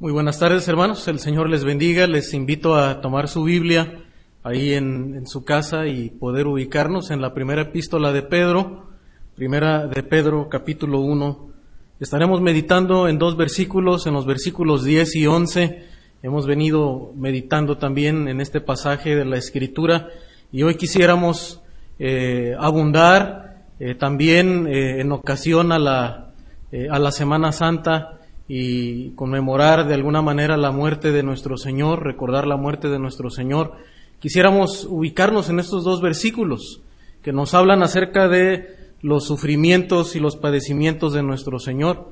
Muy buenas tardes, hermanos. El Señor les bendiga. Les invito a tomar su Biblia ahí en, su casa y poder ubicarnos en la primera epístola de Pedro, primera de Pedro, capítulo 1. Estaremos meditando en dos versículos, en los versículos 10 y 11. Hemos venido meditando también en este pasaje de la Escritura y hoy quisiéramos eh, abundar eh, también eh, en ocasión a la, eh, a la Semana Santa y conmemorar de alguna manera la muerte de nuestro Señor, recordar la muerte de nuestro Señor. Quisiéramos ubicarnos en estos dos versículos que nos hablan acerca de los sufrimientos y los padecimientos de nuestro Señor.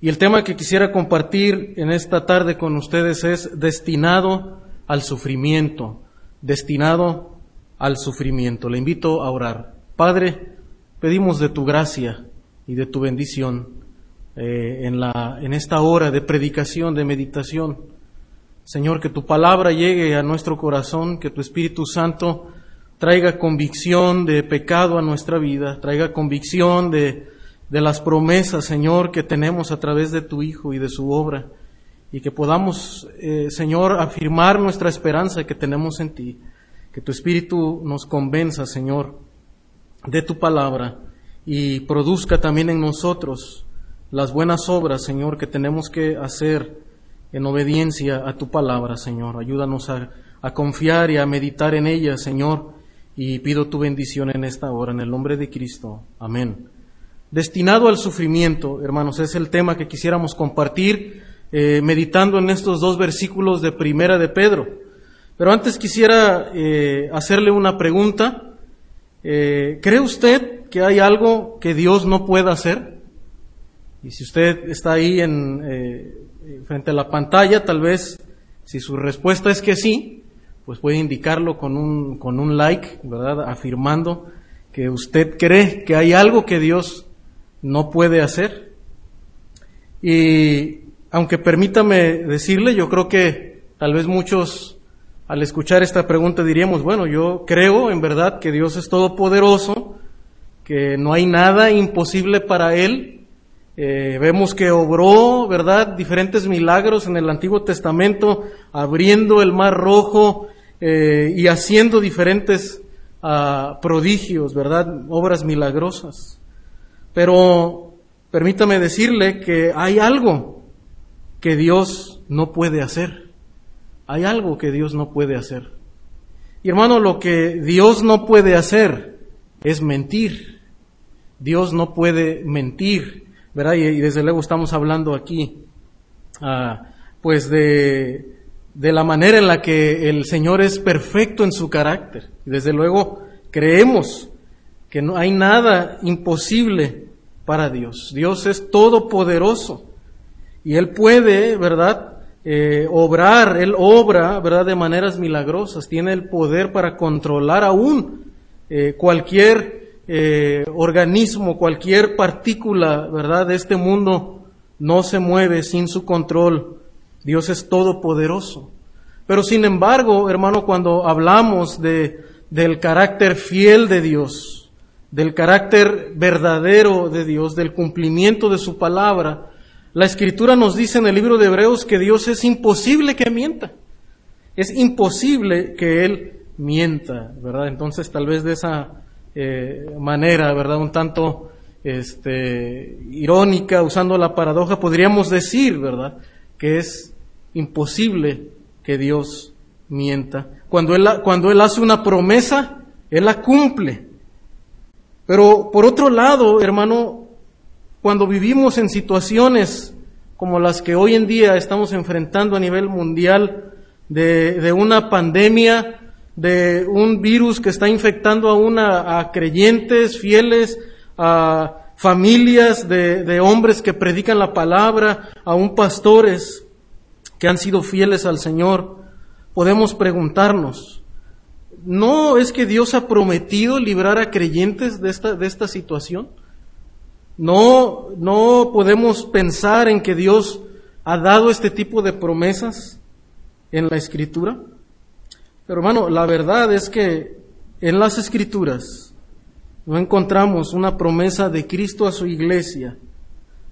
Y el tema que quisiera compartir en esta tarde con ustedes es destinado al sufrimiento, destinado al sufrimiento. Le invito a orar. Padre, pedimos de tu gracia y de tu bendición eh, en, la, en esta hora de predicación, de meditación. Señor, que tu palabra llegue a nuestro corazón, que tu Espíritu Santo traiga convicción de pecado a nuestra vida, traiga convicción de, de las promesas, Señor, que tenemos a través de tu Hijo y de su obra, y que podamos, eh, Señor, afirmar nuestra esperanza que tenemos en ti, que tu Espíritu nos convenza, Señor, de tu palabra y produzca también en nosotros las buenas obras, Señor, que tenemos que hacer en obediencia a tu palabra, Señor. Ayúdanos a, confiar y a meditar en ella, Señor, y pido tu bendición en esta hora, en el nombre de Cristo. Amén. Destinado al sufrimiento, hermanos, es el tema que quisiéramos compartir eh, meditando en estos dos versículos de Primera de Pedro. Pero antes quisiera eh, hacerle una pregunta. Eh, ¿Cree usted que hay algo que Dios no pueda hacer? Y si usted está ahí en, frente a la pantalla, tal vez, si su respuesta es que sí, pues puede indicarlo con un, con un like, ¿verdad? Afirmando que usted cree que hay algo que Dios no puede hacer. Y aunque permítame decirle, yo creo que tal vez muchos al escuchar esta pregunta diríamos, bueno, yo creo en verdad que Dios es todopoderoso, que no hay nada imposible para Él. Eh, vemos que obró, ¿verdad?, diferentes milagros en el Antiguo Testamento, abriendo el mar rojo, eh, y haciendo diferentes uh, prodigios, ¿verdad? Obras milagrosas. Pero permítame decirle que hay algo que Dios no puede hacer. Hay algo que Dios no puede hacer. Y hermano, lo que Dios no puede hacer es mentir. Dios no puede mentir, ¿verdad? Y, desde luego estamos hablando aquí, uh, pues de de la manera en la que el Señor es perfecto en su carácter. Y desde luego creemos que no hay nada imposible para Dios. Dios es todopoderoso y Él puede, ¿verdad? Eh, obrar, Él obra, ¿verdad? De maneras milagrosas. Tiene el poder para controlar aún eh, cualquier eh, organismo, cualquier partícula, ¿verdad? De este mundo no se mueve sin su control Dios es todopoderoso. Pero sin embargo, hermano, cuando hablamos de, del carácter fiel de Dios, del carácter verdadero de Dios, del cumplimiento de su palabra, la escritura nos dice en el libro de Hebreos que Dios es imposible que mienta. Es imposible que Él mienta, ¿verdad? Entonces tal vez de esa eh, manera, ¿verdad? Un tanto este, irónica, usando la paradoja, podríamos decir, ¿verdad? Que es imposible que Dios mienta. Cuando él, cuando él hace una promesa, Él la cumple. Pero por otro lado, hermano, cuando vivimos en situaciones como las que hoy en día estamos enfrentando a nivel mundial, de, de una pandemia, de un virus que está infectando a, una, a creyentes fieles, a familias de, de hombres que predican la palabra, aún pastores, que han sido fieles al Señor, podemos preguntarnos, ¿no es que Dios ha prometido librar a creyentes de esta, de esta situación? ¿No, ¿No podemos pensar en que Dios ha dado este tipo de promesas en la Escritura? Pero hermano, la verdad es que en las Escrituras no encontramos una promesa de Cristo a su iglesia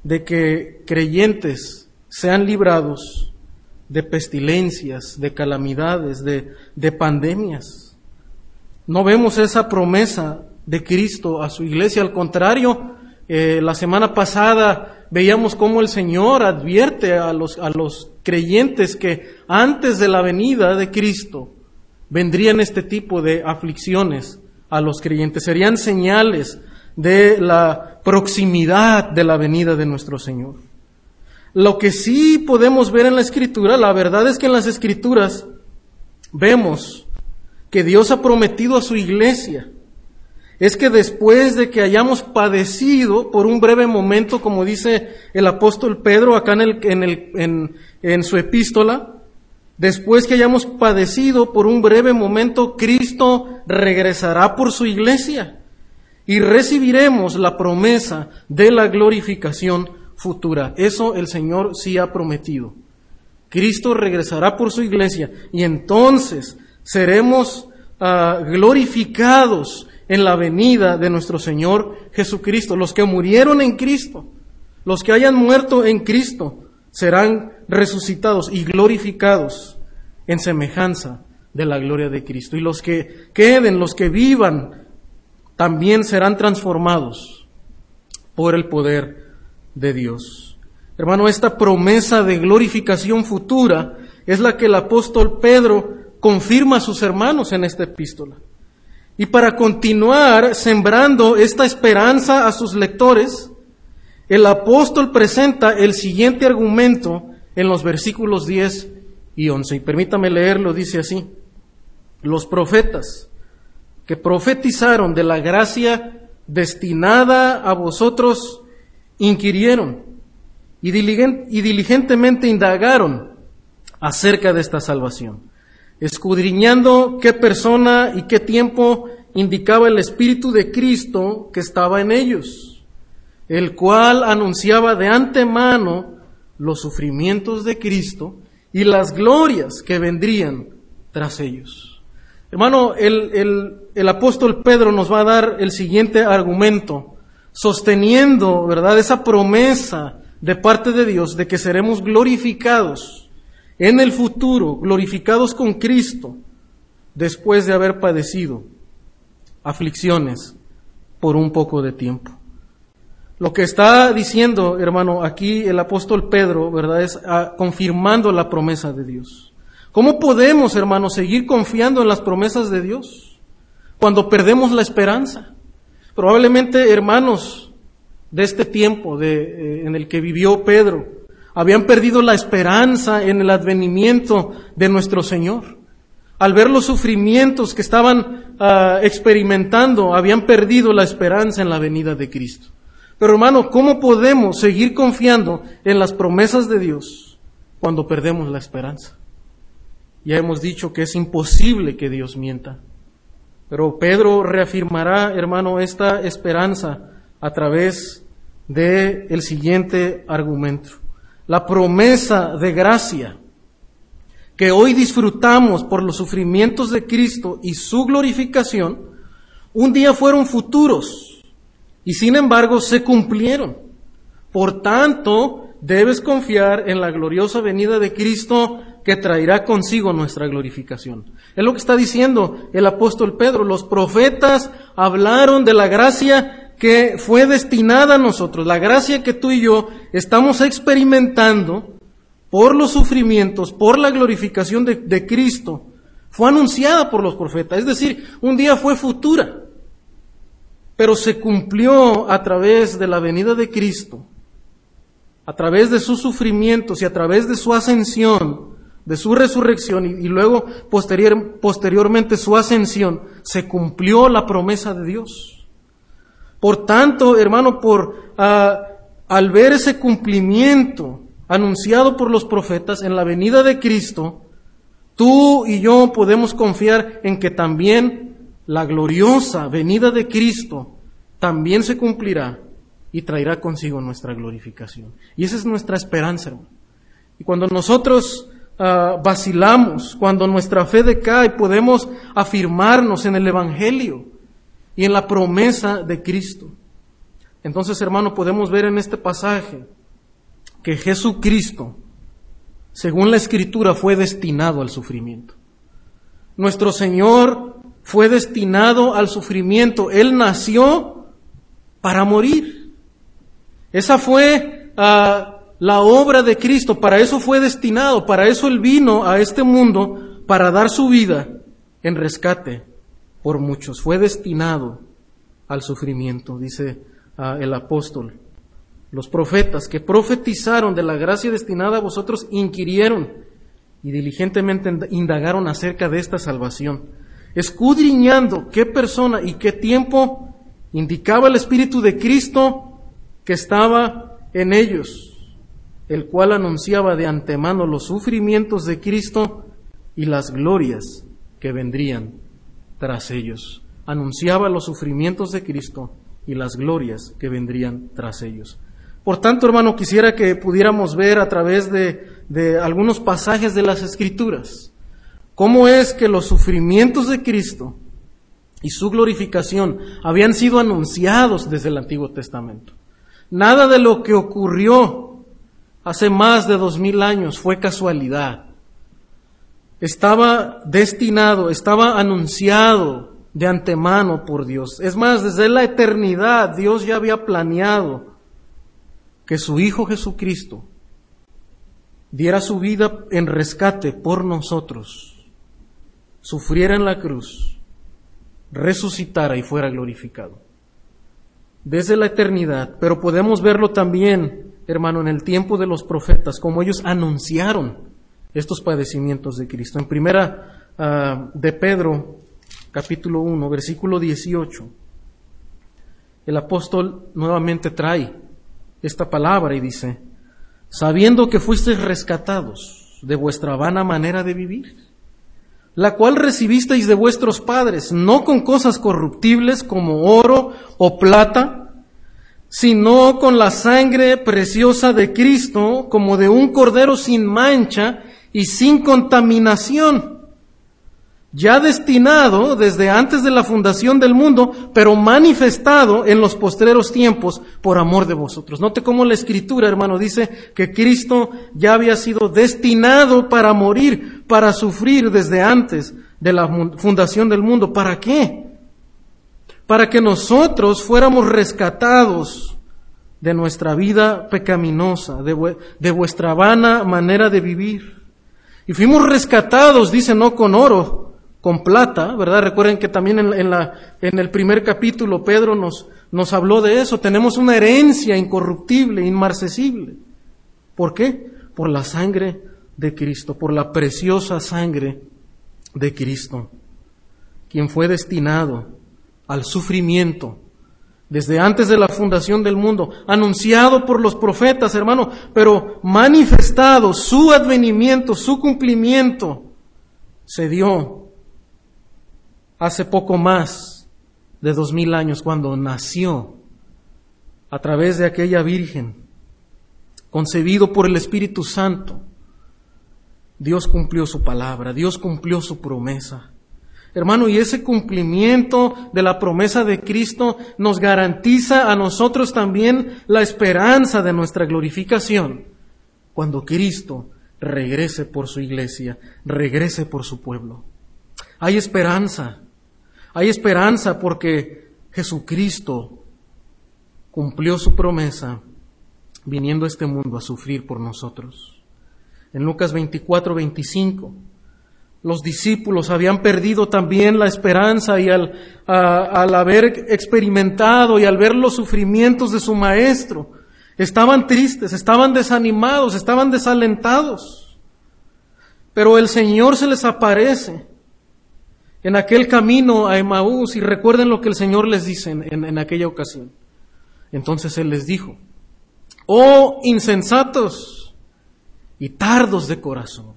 de que creyentes sean librados de pestilencias, de calamidades, de, de pandemias. No vemos esa promesa de Cristo a su iglesia, al contrario, eh, la semana pasada veíamos cómo el Señor advierte a los, a los creyentes que antes de la venida de Cristo vendrían este tipo de aflicciones a los creyentes, serían señales de la proximidad de la venida de nuestro Señor. Lo que sí podemos ver en la Escritura, la verdad es que en las Escrituras vemos que Dios ha prometido a su iglesia es que después de que hayamos padecido por un breve momento, como dice el apóstol Pedro acá en, el, en, el, en, su epístola, después que hayamos padecido por un breve momento, Cristo regresará por su iglesia y recibiremos la promesa de la glorificación futura. Eso el Señor sí ha prometido. Cristo regresará por su iglesia y entonces seremos ah, glorificados en la venida de nuestro Señor Jesucristo. Los que murieron en Cristo, los que hayan muerto en Cristo, serán resucitados y glorificados en semejanza de la gloria de Cristo. Y los que queden, los que vivan, también serán transformados por el poder de Dios. Hermano, esta promesa de glorificación futura es la que el apóstol Pedro confirma a sus hermanos en esta epístola. Y para continuar sembrando esta esperanza a sus lectores, el apóstol presenta el siguiente argumento en los versículos 10 y 11. Y permítame leerlo, dice así. Los profetas que profetizaron de la gracia destinada a vosotros inquirieron y diligentemente indagaron acerca de esta salvación escudriñando qué persona y qué tiempo indicaba el Espíritu de Cristo que estaba en ellos, el cual anunciaba de antemano los sufrimientos de Cristo y las glorias que vendrían tras ellos. Hermano, el, el apóstol Pedro nos va a dar el siguiente argumento, sosteniendo, ¿verdad?, esa promesa de parte de Dios de que seremos glorificados en el futuro, glorificados con Cristo, después de haber padecido aflicciones por un poco de tiempo. Lo que está diciendo, hermano, aquí el apóstol Pedro, ¿verdad? Es ah, confirmando la promesa de Dios. ¿Cómo podemos, hermano, seguir confiando en las promesas de Dios cuando perdemos la esperanza? Probablemente, hermanos, de este tiempo de, eh, en el que vivió Pedro, habían perdido la esperanza en el advenimiento de nuestro Señor. Al ver los sufrimientos que estaban ah, experimentando, habían perdido la esperanza en la venida de Cristo. Pero hermano, ¿cómo podemos seguir confiando en las promesas de Dios cuando perdemos la esperanza? Ya hemos dicho que es imposible que Dios mienta. Pero Pedro reafirmará, hermano, esta esperanza a través de el siguiente argumento la promesa de gracia que hoy disfrutamos por los sufrimientos de Cristo y su glorificación, un día fueron futuros y sin embargo se cumplieron. Por tanto, debes confiar en la gloriosa venida de Cristo que traerá consigo nuestra glorificación. Es lo que está diciendo el apóstol Pedro. Los profetas hablaron de la gracia que fue destinada a nosotros, la gracia que tú y yo estamos experimentando por los sufrimientos, por la glorificación de, Cristo, fue anunciada por los profetas. Es decir, un día fue futura, pero se cumplió a través de la venida de Cristo, a través de sus sufrimientos y a través de su ascensión, de su resurrección y, luego posteriormente su ascensión, se cumplió la promesa de Dios. Por tanto, hermano, por ah, al ver ese cumplimiento anunciado por los profetas en la venida de Cristo, tú y yo podemos confiar en que también la gloriosa venida de Cristo también se cumplirá y traerá consigo nuestra glorificación. Y esa es nuestra esperanza, hermano. Y cuando nosotros ah, vacilamos, cuando nuestra fe decae, podemos afirmarnos en el Evangelio y en la promesa de Cristo. Entonces, hermano, podemos ver en este pasaje que Jesucristo según la escritura, fue destinado al sufrimiento. Nuestro Señor fue destinado al sufrimiento. Él nació para morir. Esa fue ah, la obra de Cristo. Para eso fue destinado. Para eso Él vino a este mundo para dar su vida en rescate por muchos. Fue destinado al sufrimiento, dice ah, el apóstol. Los profetas que profetizaron de la gracia destinada a vosotros inquirieron y diligentemente indagaron acerca de esta salvación, escudriñando qué persona y qué tiempo indicaba el Espíritu de Cristo que estaba en ellos, el cual anunciaba de antemano los sufrimientos de Cristo y las glorias que vendrían tras ellos. Anunciaba los sufrimientos de Cristo y las glorias que vendrían tras ellos. Por tanto, hermano, quisiera que pudiéramos ver a través de, algunos pasajes de las Escrituras cómo es que los sufrimientos de Cristo y su glorificación habían sido anunciados desde el Antiguo Testamento. Nada de lo que ocurrió hace más de dos mil años fue casualidad. Estaba destinado, estaba anunciado de antemano por Dios. Es más, desde la eternidad Dios ya había planeado que su Hijo Jesucristo diera su vida en rescate por nosotros, sufriera en la cruz, resucitara y fuera glorificado. Desde la eternidad, pero podemos verlo también, hermano, en el tiempo de los profetas, como ellos anunciaron estos padecimientos de Cristo. En primera ah, de Pedro, capítulo 1, versículo 18, el apóstol nuevamente trae esta palabra y dice, sabiendo que fuisteis rescatados de vuestra vana manera de vivir, la cual recibisteis de vuestros padres, no con cosas corruptibles como oro o plata, sino con la sangre preciosa de Cristo, como de un cordero sin mancha y sin contaminación ya destinado desde antes de la fundación del mundo, pero manifestado en los postreros tiempos por amor de vosotros. Note cómo la escritura, hermano, dice que Cristo ya había sido destinado para morir, para sufrir desde antes de la fundación del mundo. ¿Para qué? Para que nosotros fuéramos rescatados de nuestra vida pecaminosa, de, de vuestra vana manera de vivir. Y fuimos rescatados, dice, no con oro, con plata, ¿verdad? Recuerden que también en, la, en el primer capítulo Pedro nos, nos habló de eso. Tenemos una herencia incorruptible, inmarcesible. ¿Por qué? Por la sangre de Cristo, por la preciosa sangre de Cristo, quien fue destinado al sufrimiento desde antes de la fundación del mundo, anunciado por los profetas, hermano, pero manifestado su advenimiento, su cumplimiento, se dio hace poco más de dos mil años cuando nació a través de aquella Virgen, concebido por el Espíritu Santo. Dios cumplió su palabra, Dios cumplió su promesa. Hermano, y ese cumplimiento de la promesa de Cristo nos garantiza a nosotros también la esperanza de nuestra glorificación cuando Cristo regrese por su iglesia, regrese por su pueblo. Hay esperanza. Hay esperanza porque Jesucristo cumplió su promesa viniendo a este mundo a sufrir por nosotros. En Lucas 24, 25, los discípulos habían perdido también la esperanza y al, al haber experimentado y al ver los sufrimientos de su maestro, estaban tristes, estaban desanimados, estaban desalentados. Pero el Señor se les aparece en aquel camino a Emaús y recuerden lo que el Señor les dice en, aquella ocasión. Entonces Él les dijo, oh insensatos y tardos de corazón,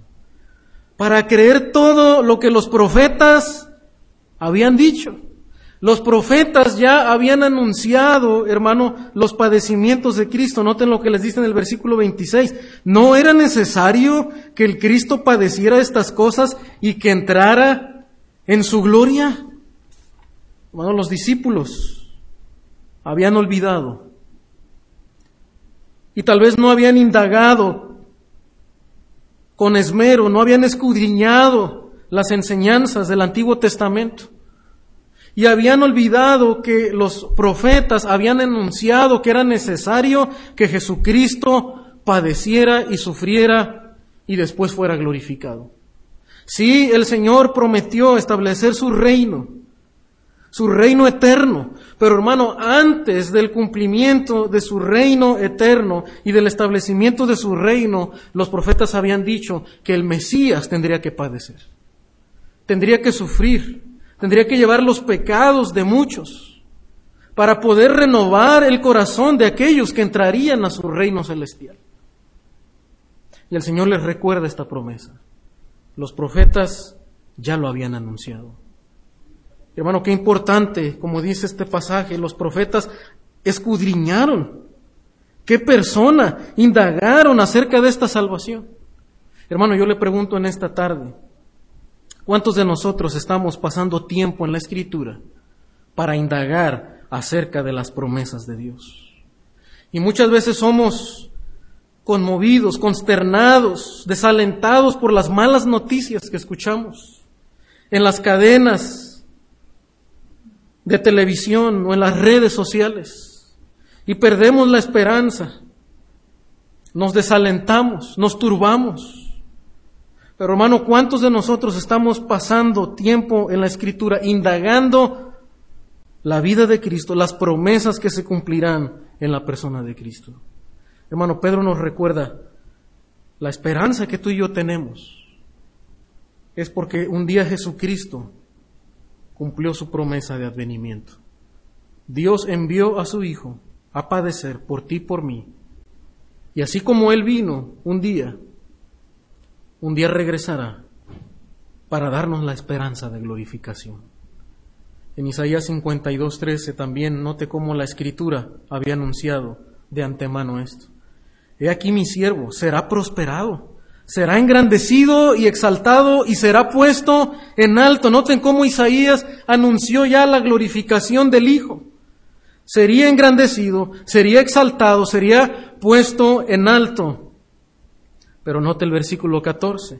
para creer todo lo que los profetas habían dicho. Los profetas ya habían anunciado, hermano, los padecimientos de Cristo. Noten lo que les dice en el versículo 26. No era necesario que el Cristo padeciera estas cosas y que entrara en su gloria. Bueno, los discípulos habían olvidado y tal vez no habían indagado con esmero, no habían escudriñado las enseñanzas del Antiguo Testamento. Y habían olvidado que los profetas habían anunciado que era necesario que Jesucristo padeciera y sufriera y después fuera glorificado. Sí, el Señor prometió establecer su reino, su reino eterno. Pero hermano, antes del cumplimiento de su reino eterno y del establecimiento de su reino, los profetas habían dicho que el Mesías tendría que padecer, tendría que sufrir, tendría que llevar los pecados de muchos para poder renovar el corazón de aquellos que entrarían a su reino celestial. Y el Señor les recuerda esta promesa. Los profetas ya lo habían anunciado. Hermano, qué importante, como dice este pasaje, los profetas escudriñaron. ¿Qué persona indagaron acerca de esta salvación? Hermano, yo le pregunto en esta tarde, ¿cuántos de nosotros estamos pasando tiempo en la escritura para indagar acerca de las promesas de Dios? Y muchas veces somos conmovidos, consternados, desalentados por las malas noticias que escuchamos en las cadenas de televisión o en las redes sociales y perdemos la esperanza, nos desalentamos, nos turbamos. Pero hermano, ¿cuántos de nosotros estamos pasando tiempo en la escritura indagando la vida de Cristo, las promesas que se cumplirán en la persona de Cristo? Hermano, Pedro nos recuerda la esperanza que tú y yo tenemos. Es porque un día Jesucristo cumplió su promesa de advenimiento. Dios envió a su Hijo a padecer por ti y por mí. Y así como Él vino un día, un día regresará para darnos la esperanza de glorificación. En Isaías 52:13 también note cómo la escritura había anunciado de antemano esto. He aquí mi siervo será prosperado será engrandecido y exaltado y será puesto en alto. Noten cómo Isaías anunció ya la glorificación del Hijo. Sería engrandecido, sería exaltado, sería puesto en alto. Pero note el versículo 14.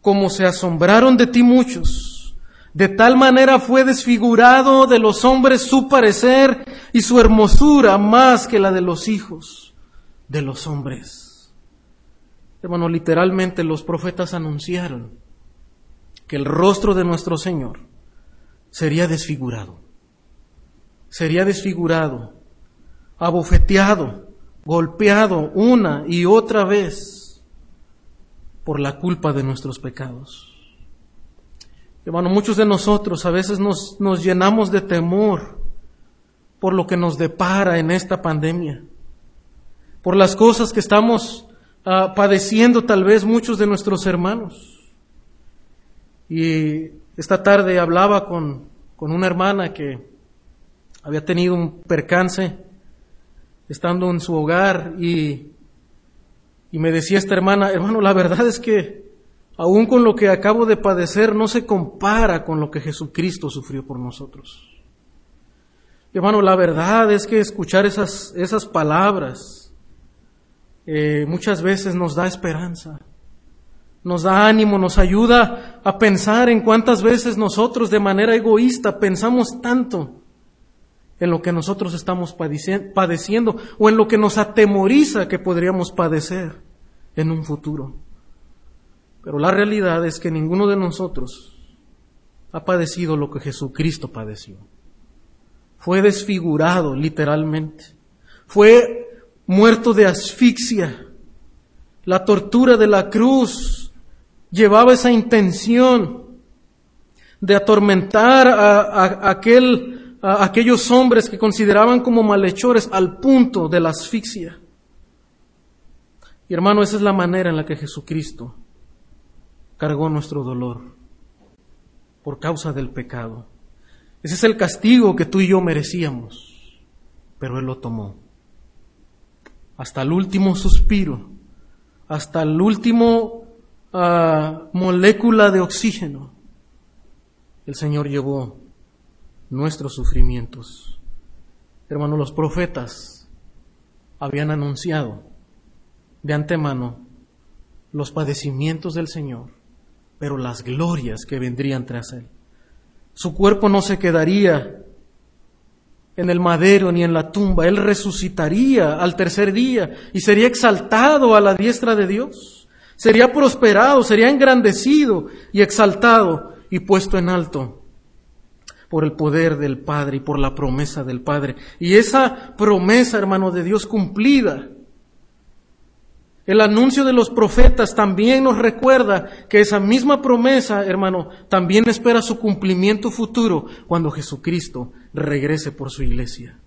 Como se asombraron de ti muchos, de tal manera fue desfigurado de los hombres su parecer y su hermosura más que la de los hijos de los hombres. Hermano, literalmente los profetas anunciaron que el rostro de nuestro Señor sería desfigurado, sería desfigurado, abofeteado, golpeado una y otra vez por la culpa de nuestros pecados. Hermano, muchos de nosotros a veces nos, nos llenamos de temor por lo que nos depara en esta pandemia, por las cosas que estamos Ah, padeciendo tal vez muchos de nuestros hermanos. Y esta tarde hablaba con, con una hermana que había tenido un percance estando en su hogar y, y me decía esta hermana, hermano, la verdad es que aún con lo que acabo de padecer no se compara con lo que Jesucristo sufrió por nosotros. Hermano, la verdad es que escuchar esas, esas palabras eh, muchas veces nos da esperanza, nos da ánimo, nos ayuda a pensar en cuántas veces nosotros de manera egoísta pensamos tanto en lo que nosotros estamos padeciendo o en lo que nos atemoriza que podríamos padecer en un futuro. Pero la realidad es que ninguno de nosotros ha padecido lo que Jesucristo padeció. Fue desfigurado literalmente. Fue muerto de asfixia. La tortura de la cruz llevaba esa intención de atormentar a, aquel, a aquellos hombres que consideraban como malhechores al punto de la asfixia. Y hermano, esa es la manera en la que Jesucristo cargó nuestro dolor por causa del pecado. Ese es el castigo que tú y yo merecíamos, pero Él lo tomó hasta el último suspiro, hasta el último ah, molécula de oxígeno, el Señor llevó nuestros sufrimientos. Hermanos, los profetas habían anunciado de antemano los padecimientos del Señor, pero las glorias que vendrían tras él. Su cuerpo no se quedaría en el madero ni en la tumba, él resucitaría al tercer día y sería exaltado a la diestra de Dios. Sería prosperado, sería engrandecido y exaltado y puesto en alto por el poder del Padre y por la promesa del Padre. Y esa promesa, hermano, de Dios cumplida, el anuncio de los profetas también nos recuerda que esa misma promesa, hermano, también espera su cumplimiento futuro cuando Jesucristo regrese por su iglesia.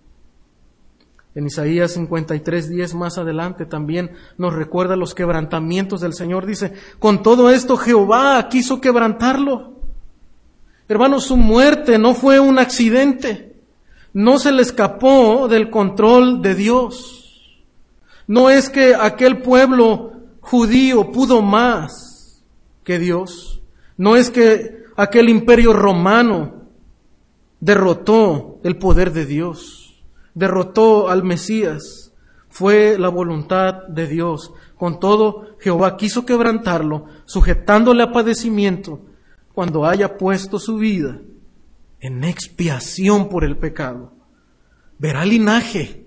En Isaías 53, 10 más adelante también nos recuerda los quebrantamientos del Señor. Dice, con todo esto Jehová quiso quebrantarlo. Hermano, su muerte no fue un accidente. No se le escapó del control de Dios. No es que aquel pueblo judío pudo más que Dios. No es que aquel imperio romano derrotó el poder de Dios derrotó al Mesías. Fue la voluntad de Dios. Con todo, Jehová quiso quebrantarlo, sujetándole a padecimiento, cuando haya puesto su vida en expiación por el pecado. Verá linaje,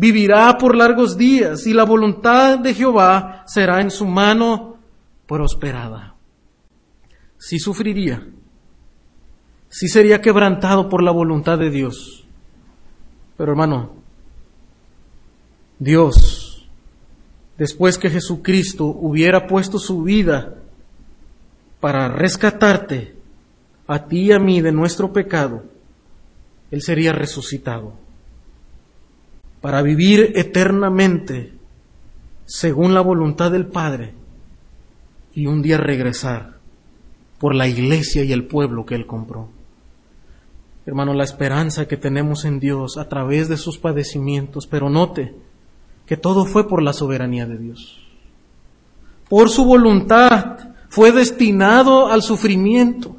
vivirá por largos días, y la voluntad de Jehová será en su mano prosperada. Si sufriría, si sería quebrantado por la voluntad de Dios pero hermano, Dios, después que Jesucristo hubiera puesto su vida para rescatarte a ti y a mí de nuestro pecado, Él sería resucitado para vivir eternamente según la voluntad del Padre y un día regresar por la iglesia y el pueblo que Él compró. Hermano, la esperanza que tenemos en Dios a través de sus padecimientos, pero note que todo fue por la soberanía de Dios. Por su voluntad fue destinado al sufrimiento.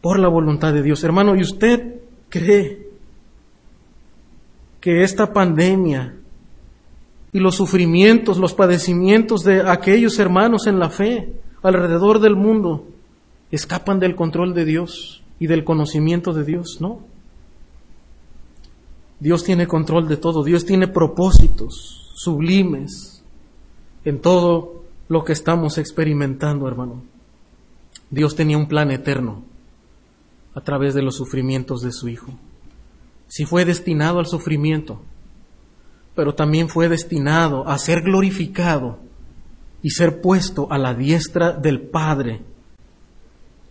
Por la voluntad de Dios. Hermano, ¿y usted cree que esta pandemia y los sufrimientos, los padecimientos de aquellos hermanos en la fe alrededor del mundo escapan del control de Dios? y del conocimiento de Dios, no. Dios tiene control de todo, Dios tiene propósitos sublimes en todo lo que estamos experimentando, hermano. Dios tenía un plan eterno a través de los sufrimientos de su Hijo. Si fue destinado al sufrimiento, pero también fue destinado a ser glorificado y ser puesto a la diestra del Padre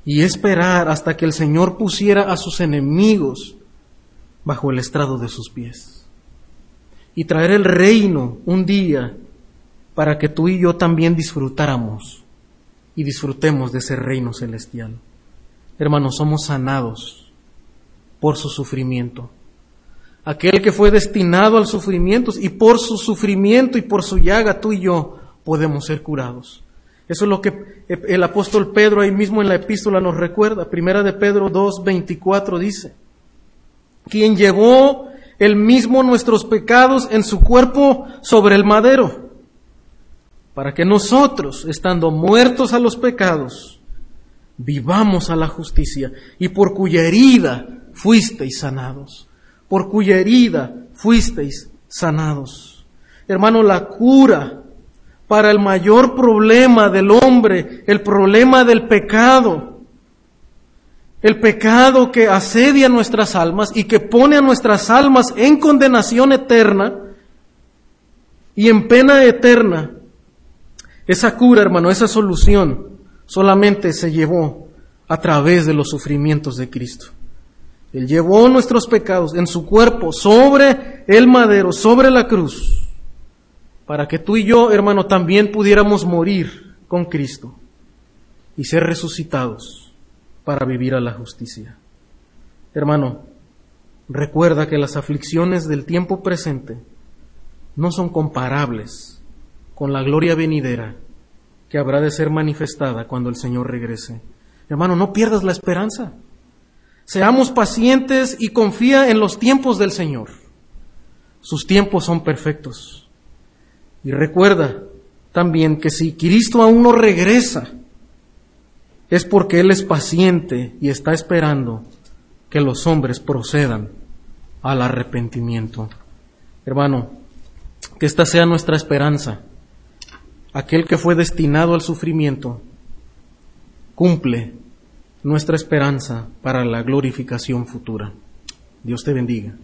y esperar hasta que el Señor pusiera a sus enemigos bajo el estrado de sus pies. Y traer el reino un día para que tú y yo también disfrutáramos y disfrutemos de ese reino celestial. Hermanos, somos sanados por su sufrimiento. Aquel que fue destinado al sufrimiento y por su sufrimiento y por su llaga tú y yo podemos ser curados. Eso es lo que el apóstol Pedro ahí mismo en la epístola nos recuerda. Primera de Pedro 2, 24 dice, quien llevó el mismo nuestros pecados en su cuerpo sobre el madero, para que nosotros, estando muertos a los pecados, vivamos a la justicia, y por cuya herida fuisteis sanados, por cuya herida fuisteis sanados. Hermano, la cura para el mayor problema del hombre, el problema del pecado. El pecado que asedia nuestras almas y que pone a nuestras almas en condenación eterna y en pena eterna. Esa cura, hermano, esa solución solamente se llevó a través de los sufrimientos de Cristo. Él llevó nuestros pecados en su cuerpo sobre el madero, sobre la cruz para que tú y yo, hermano, también pudiéramos morir con Cristo y ser resucitados para vivir a la justicia. Hermano, recuerda que las aflicciones del tiempo presente no son comparables con la gloria venidera que habrá de ser manifestada cuando el Señor regrese. Hermano, no pierdas la esperanza. Seamos pacientes y confía en los tiempos del Señor. Sus tiempos son perfectos. Y recuerda también que si Cristo aún no regresa, es porque Él es paciente y está esperando que los hombres procedan al arrepentimiento. Hermano, que esta sea nuestra esperanza. Aquel que fue destinado al sufrimiento cumple nuestra esperanza para la glorificación futura. Dios te bendiga.